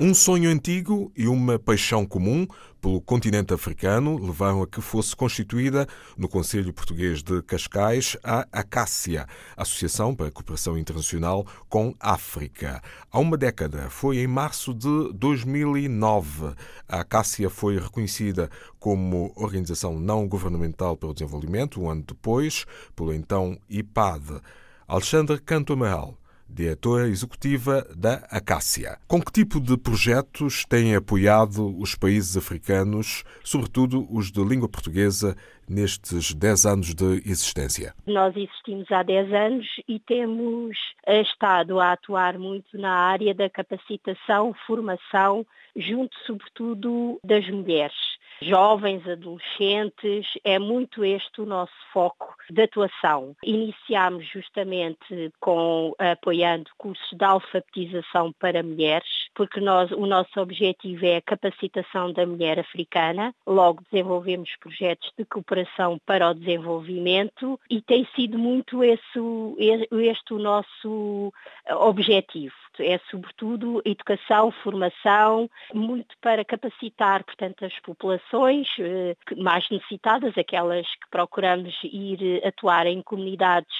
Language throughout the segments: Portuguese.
Um sonho antigo e uma paixão comum pelo continente africano levaram a que fosse constituída no Conselho Português de Cascais a Acácia, Associação para a Cooperação Internacional com África. Há uma década, foi em março de 2009. A Acácia foi reconhecida como Organização Não Governamental para o Desenvolvimento, um ano depois, pelo então IPAD. Alexandre Cantomeal diretora executiva da Acácia. Com que tipo de projetos têm apoiado os países africanos, sobretudo os de língua portuguesa, nestes 10 anos de existência? Nós existimos há 10 anos e temos estado a atuar muito na área da capacitação, formação, junto sobretudo das mulheres jovens, adolescentes, é muito este o nosso foco de atuação. Iniciámos justamente com apoiando cursos de alfabetização para mulheres, porque nós, o nosso objetivo é a capacitação da mulher africana. Logo desenvolvemos projetos de cooperação para o desenvolvimento e tem sido muito esse, este o nosso objetivo. É sobretudo educação, formação, muito para capacitar, portanto, as populações eh, mais necessitadas, aquelas que procuramos ir atuar em comunidades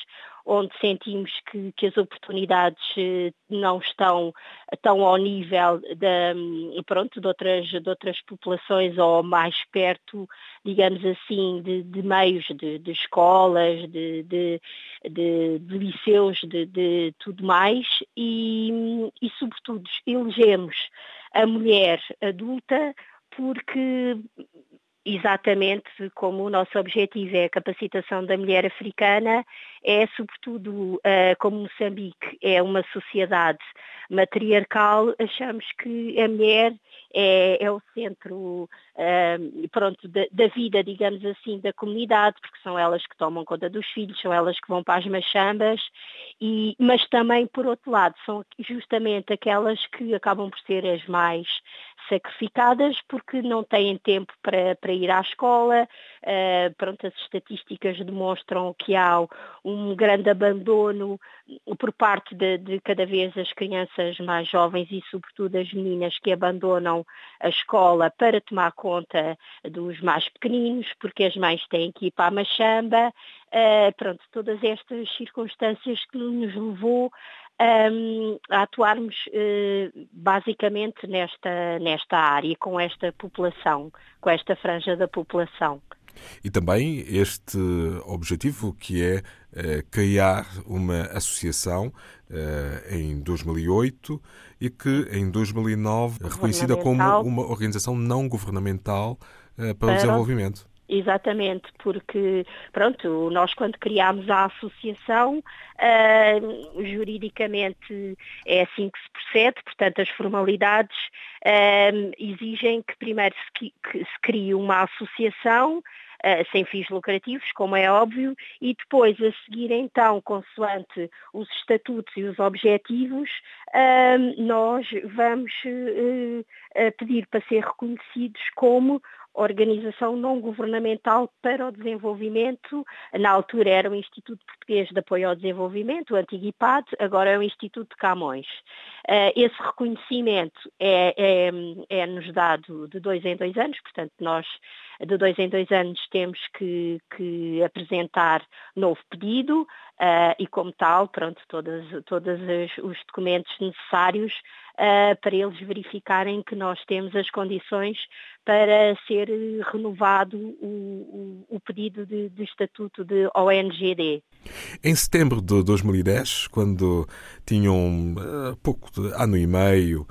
onde sentimos que, que, as oportunidades eh, não estão tão ao nível de, pronto, de, outras, de outras populações ou mais perto, digamos assim, de, de meios de, de escolas, de, de, liceus, de, tudo mais. E, e, sobretudo, elegemos a mulher adulta porque exatamente como o nosso objetivo é a capacitação da mulher africana, é sobretudo, uh, como Moçambique é uma sociedade matriarcal, achamos que a mulher é, é o centro uh, pronto, da, da, vida, digamos assim, da comunidade, porque são elas que tomam conta dos filhos, são elas que vão para as machambas, e, mas também, por outro lado, são justamente aquelas que acabam por ser as mais sacrificadas porque não têm tempo para, para ir à escola. Uh, pronto, as estatísticas demonstram que há um grande abandono por parte de, de, cada vez as crianças mais jovens e sobretudo as meninas que abandonam a escola para tomar conta dos mais pequeninos, porque as mães têm que ir para a machamba. Uh, pronto, todas estas circunstâncias que nos levou um, a atuarmos uh, basicamente nesta, nesta área, com esta população, com esta franja da população. E também este objetivo que é uh, criar uma associação uh, em 2008 e que em 2009 é reconhecida como uma organização não governamental uh, para o desenvolvimento. Exatamente, porque pronto, nós quando criámos a associação, uh, juridicamente é assim que se procede, portanto as formalidades uh, exigem que primeiro se, que se crie uma associação uh, sem fins lucrativos, como é óbvio, e depois a seguir então, consoante os estatutos e os objetivos, nós vamos pedir para ser reconhecidos como organização não governamental para o desenvolvimento. Na altura era o Instituto Português de Apoio ao Desenvolvimento, o antigo IPAD, agora é o Instituto de Camões. Eh, esse reconhecimento é, é, é nos dado de dois em dois anos, portanto nós de dois em dois anos temos que, que apresentar novo pedido uh, e como tal, pronto, todos, todos os documentos necessários uh, para eles verificarem que nós temos as condições para ser renovado o, o, o pedido de, de, estatuto de ONGD. Em setembro de 2010, quando tinham uh, pouco de ano e meio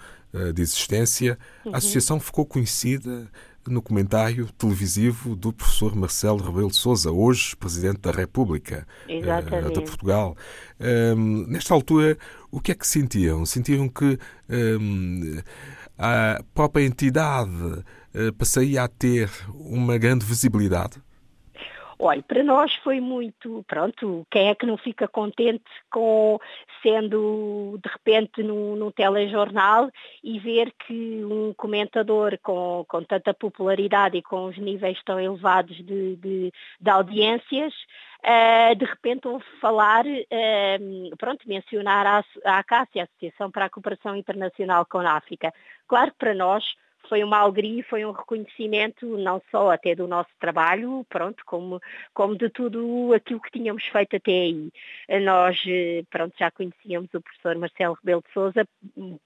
de existência, uhum. a associação ficou conhecida no comentário televisivo do professor Marcelo Rebelo de Sousa, hoje Presidente da República uh, de Portugal. Um, nesta altura, o que é que sentiam? Sentiam que um, a própria entidade uh, passaria a ter uma grande visibilidade? Olha, para nós foi muito, pronto, quem é que não fica contente com sendo de repente num, num telejornal e ver que um comentador com, com tanta popularidade e com os níveis tão elevados de, de, de audiências, uh, de repente ouve falar, uh, pronto, mencionar a, a ACAC, a Associação para a Cooperação Internacional com a África. Claro que para nós foi uma alegria, foi um reconhecimento não só até do nosso trabalho, pronto, como, como de tudo aquilo que tínhamos feito até aí. Nós, eh, pronto, já conhecíamos o professor Marcelo Rebelo de Souza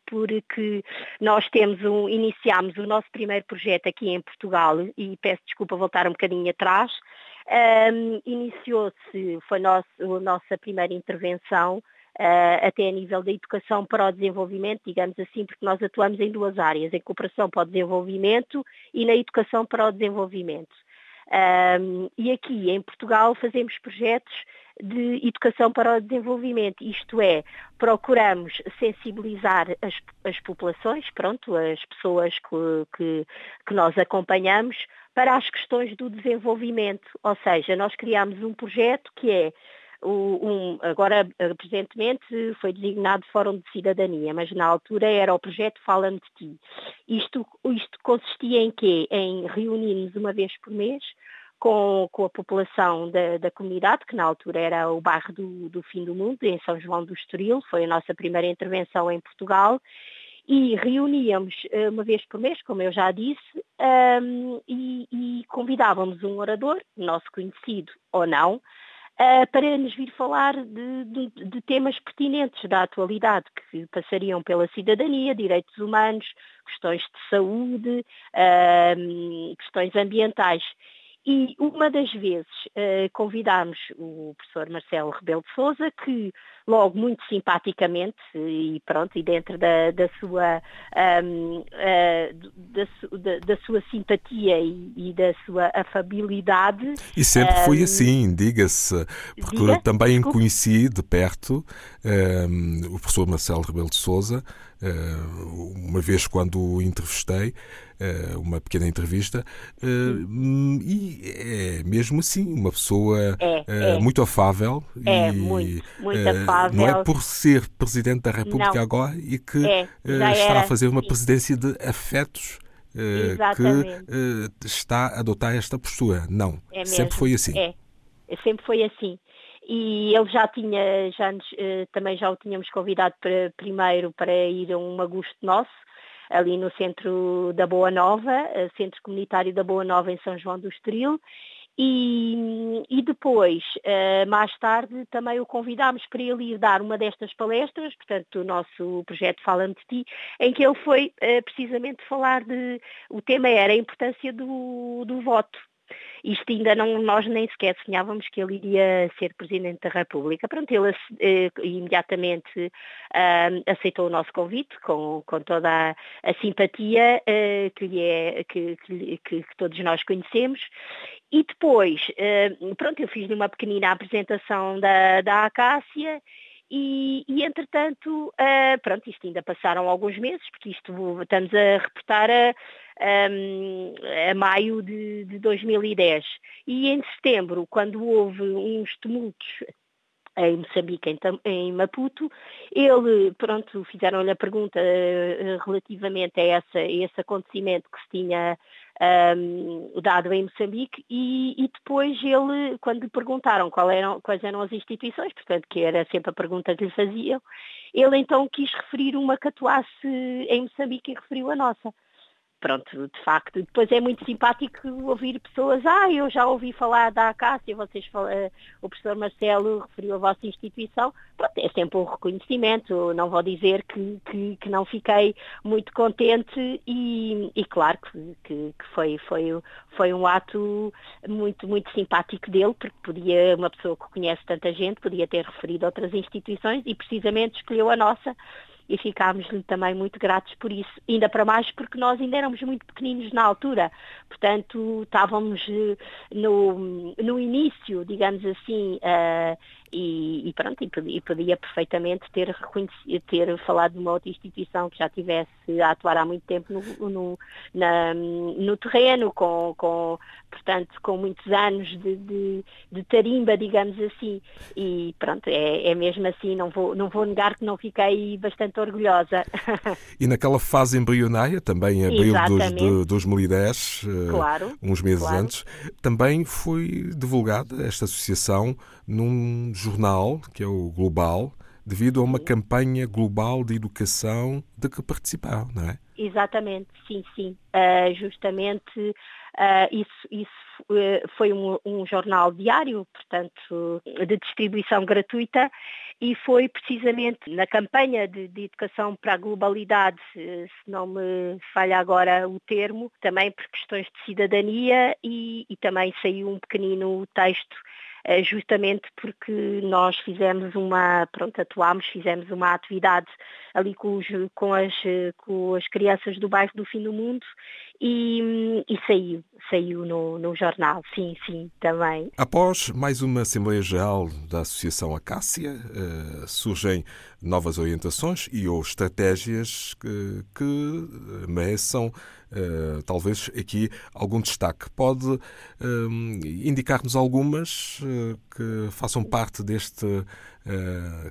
porque nós temos um, iniciámos o nosso primeiro projeto aqui em Portugal e peço desculpa voltar um bocadinho atrás. Um, Iniciou-se, foi nosso, a nossa primeira intervenção até a nível da educação para o desenvolvimento, digamos assim, porque nós atuamos em duas áreas, em cooperação para o desenvolvimento e na educação para o desenvolvimento. Um, e aqui em Portugal fazemos projetos de educação para o desenvolvimento, isto é, procuramos sensibilizar as, as populações, pronto, as pessoas que, que, que nós acompanhamos para as questões do desenvolvimento, ou seja, nós criamos um projeto que é um, agora, presentemente, foi designado Fórum de Cidadania, mas na altura era o projeto Fala-me de Ti. Isto, isto consistia em quê? Em reunirmos uma vez por mês com, com a população da, da, comunidade, que na altura era o bairro do, do Fim do Mundo, em São João do Estoril, foi a nossa primeira intervenção em Portugal, e reuníamos eh, uma vez por mês, como eu já disse, um, e, e convidávamos um orador, nosso conhecido ou não, uh, para nos vir falar de, de, de, temas pertinentes da atualidade, que passariam pela cidadania, direitos humanos, questões de saúde, uh, questões ambientais. E uma das vezes uh, convidámos o professor Marcelo Rebelo de Souza, que logo muito simpaticamente e pronto, e dentro da, da sua, um, uh, da, da, da, sua simpatia e, e, da sua afabilidade. E sempre um, foi assim, diga-se, porque diga? também Desculpe. conheci de perto um, o professor Marcelo Rebelo de Souza, uma vez quando o entrevistei, uh, uma pequena entrevista, uh, e é mesmo assim, uma pessoa é, é. muito afável. É, e, muito, muito afável. Não é por ser Presidente da República não. agora e que é, está a fazer uma presidência de afetos. que está a adotar esta postura. Não, é sempre foi assim. É, sempre foi assim e ele já tinha, já nos, também já o tínhamos convidado para, primeiro para ir a um agosto nosso, ali no centro da Boa Nova, eh, Centro Comunitário da Boa Nova em São João do Estoril, e, e, depois, eh, mais tarde, também o convidámos para ele ir dar uma destas palestras, portanto, o nosso projeto Fala-me de Ti, em que ele foi eh, precisamente falar de. O tema era a importância do, do voto. Isto ainda não, nós nem sequer sonhávamos que ele iria ser Presidente da República. Pronto, ele eh, imediatamente eh, aceitou o nosso convite com, com toda a, a simpatia eh, que, é, que, que, que, todos nós conhecemos. E depois, eh, pronto, eu fiz-lhe uma pequenina apresentação da, da Acácia e, e, entretanto, uh, pronto, isto ainda passaram alguns meses, porque isto estamos a reportar a, um, a maio de, de 2010. E em setembro, quando houve uns tumultos em Moçambique, em, em, Maputo. Ele, pronto, fizeram-lhe a pergunta uh, relativamente a, essa, a, esse acontecimento que se tinha um, dado em Moçambique e, e, depois ele, quando lhe perguntaram eram, quais eram as instituições, portanto, que era sempre a pergunta que lhe faziam, ele então quis referir uma que atuasse em Moçambique e referiu a nossa pronto, de facto, depois é muito simpático ouvir pessoas, ah, eu já ouvi falar da Acácia, vocês uh, o professor Marcelo referiu a vossa instituição, pronto, é sempre um reconhecimento, não vou dizer que, que, que não fiquei muito contente e, e claro que, que, foi, foi, foi um ato muito, muito simpático dele, porque podia, uma pessoa que conhece tanta gente, podia ter referido outras instituições e precisamente escolheu a nossa, e ficámos-lhe também muito gratos por isso, ainda para mais porque nós ainda éramos muito pequeninos na altura, portanto estávamos eh, no, no início, digamos assim, uh, e, e pronto, e podia, e podia, perfeitamente ter, ter falado de uma outra instituição que já tivesse a atuar há muito tempo no, no, na, no terreno, com, com, portanto, com muitos anos de, de, de tarimba, digamos assim, e pronto, é, é mesmo assim, não vou, não vou negar que não fiquei bastante orgulhosa. E naquela fase embrionária, também em abril de 2010, eh, claro, uns meses claro. antes, também foi divulgada esta associação num jornal, que é o Global, devido a uma campanha global de educação de que participaram, não é? Exatamente, sim, sim. Uh, justamente uh, isso, isso uh, foi um, um, jornal diário, portanto, de distribuição gratuita, e foi precisamente na campanha de, de educação para a globalidade, se não me falha agora o termo, também por questões de cidadania, e, e também saiu um pequenino texto eh, justamente porque nós fizemos uma, pronto, atuámos, fizemos uma atividade ali com, os, com, as, com as crianças do bairro do fim do mundo e, e, saiu, saiu no, no jornal, sim, sim, também. Após mais uma Assembleia Geral da Associação Acácia, uh, surgem novas orientações e ou estratégias que, que mereçam uh, talvez aqui algum destaque. Pode uh, indicar-nos algumas que façam parte deste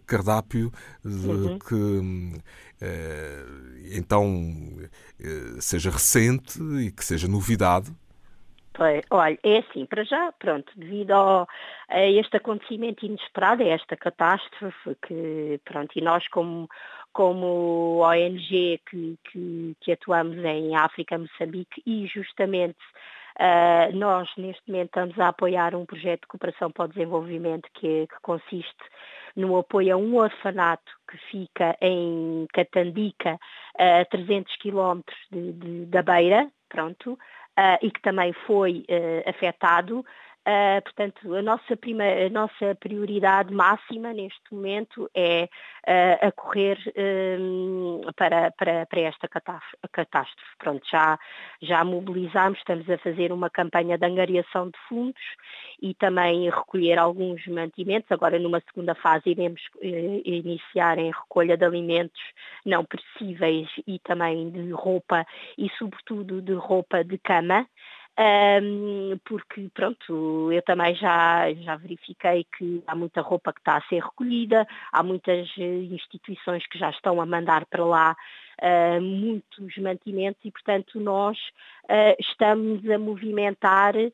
cardápio de, uhum. que então seja recente e que seja novidade? Pois, olha, é assim, para já, pronto, devido ao, a este acontecimento inesperado, a esta catástrofe, que, pronto, e nós como, como ONG que, que, que atuamos em África, Moçambique, e justamente Uh, nós, neste momento, estamos a apoiar um projeto de cooperação para o desenvolvimento que, que consiste no apoio a um orfanato que fica em Catandica, a 300 quilómetros da Beira, pronto, uh, e que também foi uh, afetado Uh, portanto, a nossa, primeira, a nossa prioridade máxima neste momento é uh, a correr um, para, para, para, esta catástrofe. Pronto, já, já mobilizamos, estamos a fazer uma campanha de angariação de fundos e também recolher alguns mantimentos. Agora, numa segunda fase, iremos uh, iniciar em recolha de alimentos não perecíveis e também de roupa e, sobretudo, de roupa de cama um, porque pronto, eu também já, já verifiquei que há muita roupa que está a ser recolhida, há muitas eh, instituições que já estão a mandar para lá uh, muitos mantimentos e, portanto, nós uh, estamos a movimentar uh,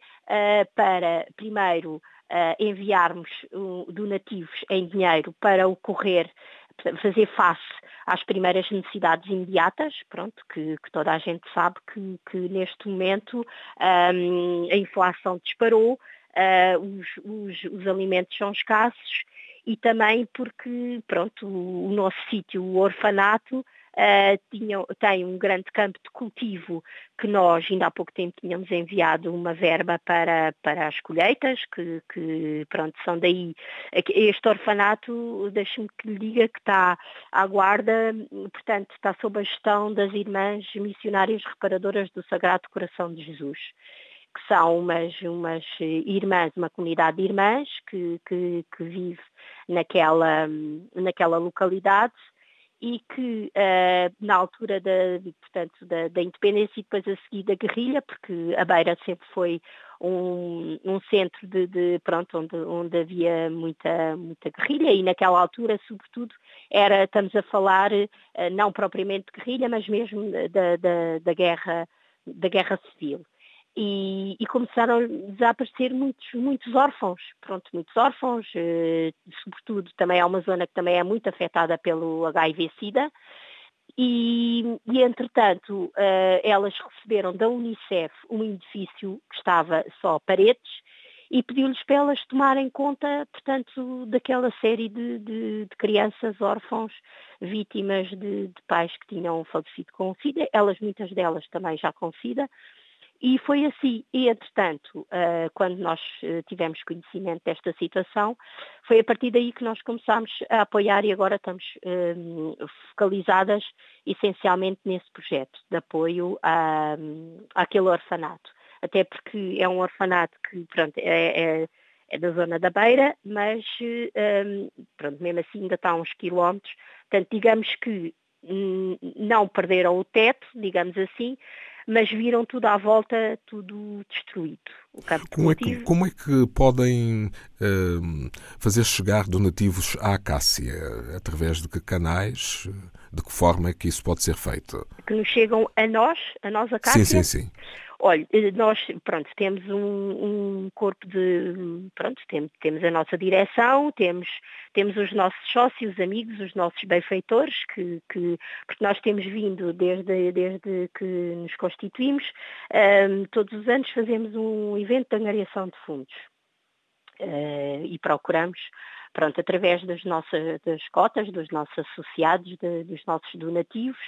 para, primeiro, enviarmos donativos em dinheiro para fazer face às primeiras necessidades imediatas, pronto, que, que toda a gente sabe que, que neste momento um, a inflação disparou, uh, os, os, os alimentos são escassos e também porque, pronto, o, o nosso sítio, o orfanato, uh, tinham, tem um grande campo de cultivo que nós ainda há pouco tempo tínhamos enviado uma verba para, para as colheitas, que, que pronto, são daí. Este orfanato, deixe-me que lhe diga que está à guarda, portanto, está sob a gestão das irmãs missionárias reparadoras do Sagrado Coração de Jesus que são umas, umas irmãs, uma comunidade de irmãs que, que, que vive naquela, naquela localidade e que uh, na altura da, portanto, da, da, independência e depois a seguir da guerrilha, porque a Beira sempre foi um, um centro de, de, pronto, onde, onde havia muita, muita guerrilha e naquela altura, sobretudo, era, estamos a falar uh, não propriamente de guerrilha, mas mesmo da, da, da guerra da guerra civil e, e, começaram a desaparecer muitos, muitos órfãos, pronto, muitos órfãos, eh, sobretudo também é uma zona que também é muito afetada pelo HIV-Sida, e, e, entretanto eh, elas receberam da Unicef um edifício que estava só paredes e pediu-lhes para elas tomarem conta, portanto, daquela série de, de, de crianças órfãos vítimas de, de, pais que tinham falecido com SIDA, elas, muitas delas também já com SIDA, e foi assim, e entretanto, uh, quando nós uh, tivemos conhecimento desta situação, foi a partir daí que nós começámos a apoiar e agora estamos uh, focalizadas essencialmente nesse projeto de apoio àquele orfanato. Até porque é um orfanato que, pronto, é, é é da zona da Beira, mas um, pronto, mesmo assim ainda está a uns quilómetros. Portanto, digamos que não perderam o teto, digamos assim, mas viram tudo à volta, tudo destruído. como, é que, como é que podem uh, fazer chegar donativos à Acácia? Através de que canais? De que forma é que isso pode ser feito? Que nos chegam a nós, a nós Acácia? Sim, sim, sim. Olha, eh, nós, pronto, temos um, um corpo de, pronto, temos, temos a nossa direção, temos, temos os nossos sócios, amigos, os nossos benfeitores, que, que, porque nós temos vindo desde, desde que nos constituímos, um, todos os anos fazemos um evento de angariação de fundos. Uh, e procuramos pronto, através das nossas das cotas, dos nossos associados, de, dos nossos donativos,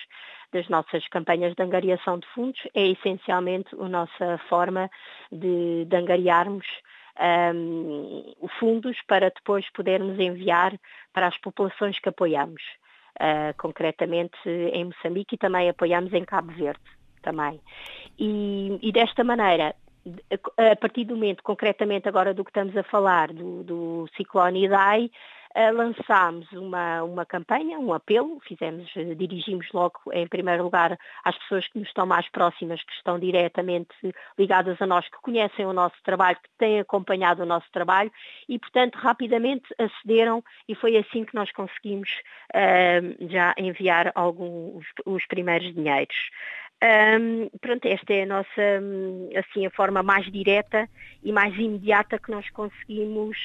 das nossas campanhas de angariação de fundos, é essencialmente a nossa forma de, de angariarmos um, fundos para depois podermos enviar para as populações que apoiamos. Uh, concretamente em Moçambique e também apoiamos em Cabo Verde também. E, e desta maneira a partir do momento, concretamente agora do que estamos a falar, do, do ciclone Idai, uh, lançámos uma, uma campanha, um apelo, fizemos, uh, dirigimos logo em primeiro lugar às pessoas que nos estão mais próximas, que estão diretamente ligadas a nós, que conhecem o nosso trabalho, que têm acompanhado o nosso trabalho e, portanto, rapidamente acederam e foi assim que nós conseguimos uh, já enviar alguns os primeiros dinheiros. Um, pronto, esta é a nossa, assim, a forma mais direta e mais imediata que nós conseguimos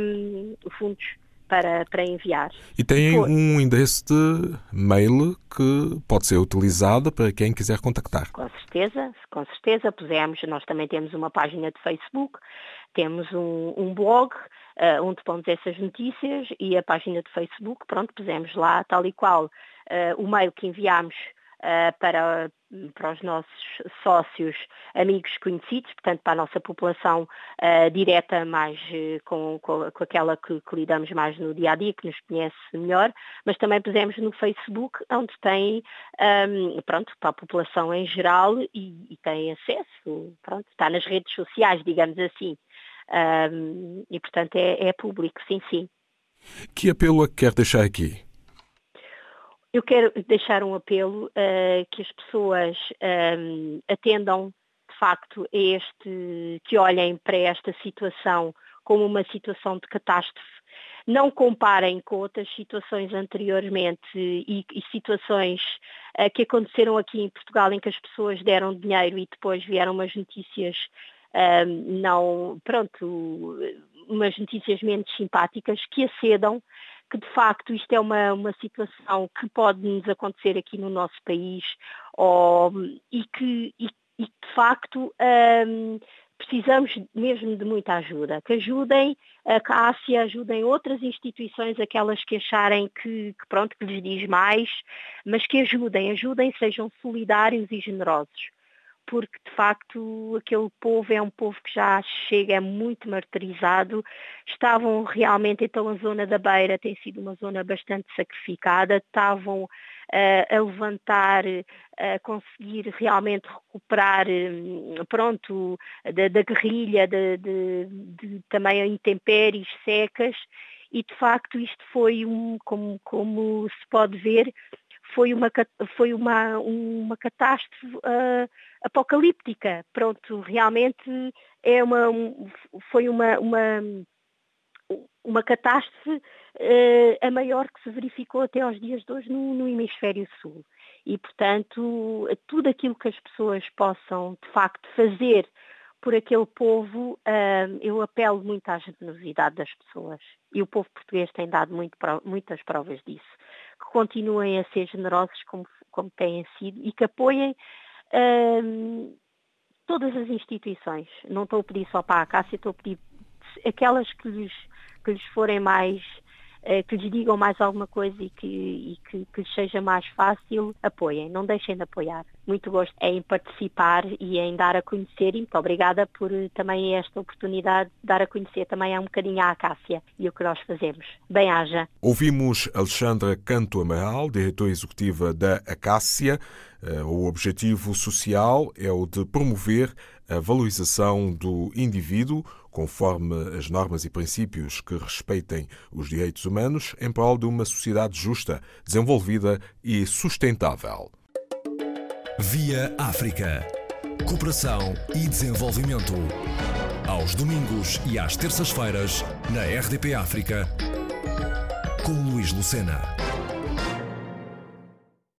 um, fundos para, para enviar. E tem Por... um endereço de mail que pode ser utilizado para quem quiser contactar. Com certeza, com certeza. Pusemos, nós também temos uma página de Facebook, temos um, um blog uh, onde pomos essas notícias e a página de Facebook, pronto, pusemos lá tal e qual uh, o mail que enviámos para, para os nossos sócios, amigos conhecidos, portanto para a nossa população uh, direta, mais uh, com, com, com, aquela que, que, lidamos mais no dia a dia, que nos conhece melhor, mas também pusemos no Facebook, onde tem, um, pronto, para a população em geral e, e, tem acesso, pronto, está nas redes sociais, digamos assim. Um, e portanto é, é público, sim, sim. Que apelo é que quer deixar aqui? Eu quero deixar um apelo uh, que as pessoas um, ehm, atendam de facto a este, que olhem para esta situação como uma situação de catástrofe. Não comparem com outras situações anteriormente e, e situações uh, que aconteceram aqui em Portugal em que as pessoas deram dinheiro e depois vieram umas notícias ehm, não, pronto, umas notícias menos simpáticas que acedam que de facto isto é uma, uma situação que pode nos acontecer aqui no nosso país e, que, e, e de facto um, precisamos mesmo de muita ajuda, que ajudem a Cássia, ajudem outras instituições, aquelas que acharem que, que, pronto, que lhes diz mais, mas que ajudem, ajudem, sejam solidários e generosos porque de facto aquele povo é um povo que já chega, é muito martirizado. Estavam realmente, então a zona da Beira tem sido uma zona bastante sacrificada, estavam uh, a levantar, a conseguir realmente recuperar, hum, pronto, da, da guerrilha, de, de, de, também intempéries secas, e de facto isto foi um, como, como se pode ver, foi uma, foi uma, uma catástrofe uh, apocalíptica. Pronto, realmente é uma, foi uma, uma, uma catástrofe uh, a maior que se verificou até aos dias de hoje no, no hemisfério sul. E, portanto, tudo aquilo que as pessoas possam, de facto, fazer por aquele povo, uh, eu apelo muito à generosidade das pessoas. E o povo português tem dado muito, muitas provas disso. Continuem a ser generosos como, como têm sido e que apoiem uh, todas as instituições. Não estou a pedir só para a Cássia, estou a pedir aquelas que lhes, que lhes forem mais eh, que lhes digam mais alguma coisa e que, e que, que lhes seja mais fácil, apoiem, não deixem de apoiar. Muito gosto em participar e em dar a conhecer e muito obrigada por eh, também esta oportunidade de dar a conhecer também um bocadinho a Acácia e o que nós fazemos. Bem-haja. Ouvimos Alexandra Canto Amaral, diretora executiva da Acácia. Eh, o objetivo social é o de promover a valorização do indivíduo, conforme as normas e princípios que respeitem os direitos humanos, em prol de uma sociedade justa, desenvolvida e sustentável. Via África. Cooperação e desenvolvimento. Aos domingos e às terças-feiras, na RDP África, com Luís Lucena.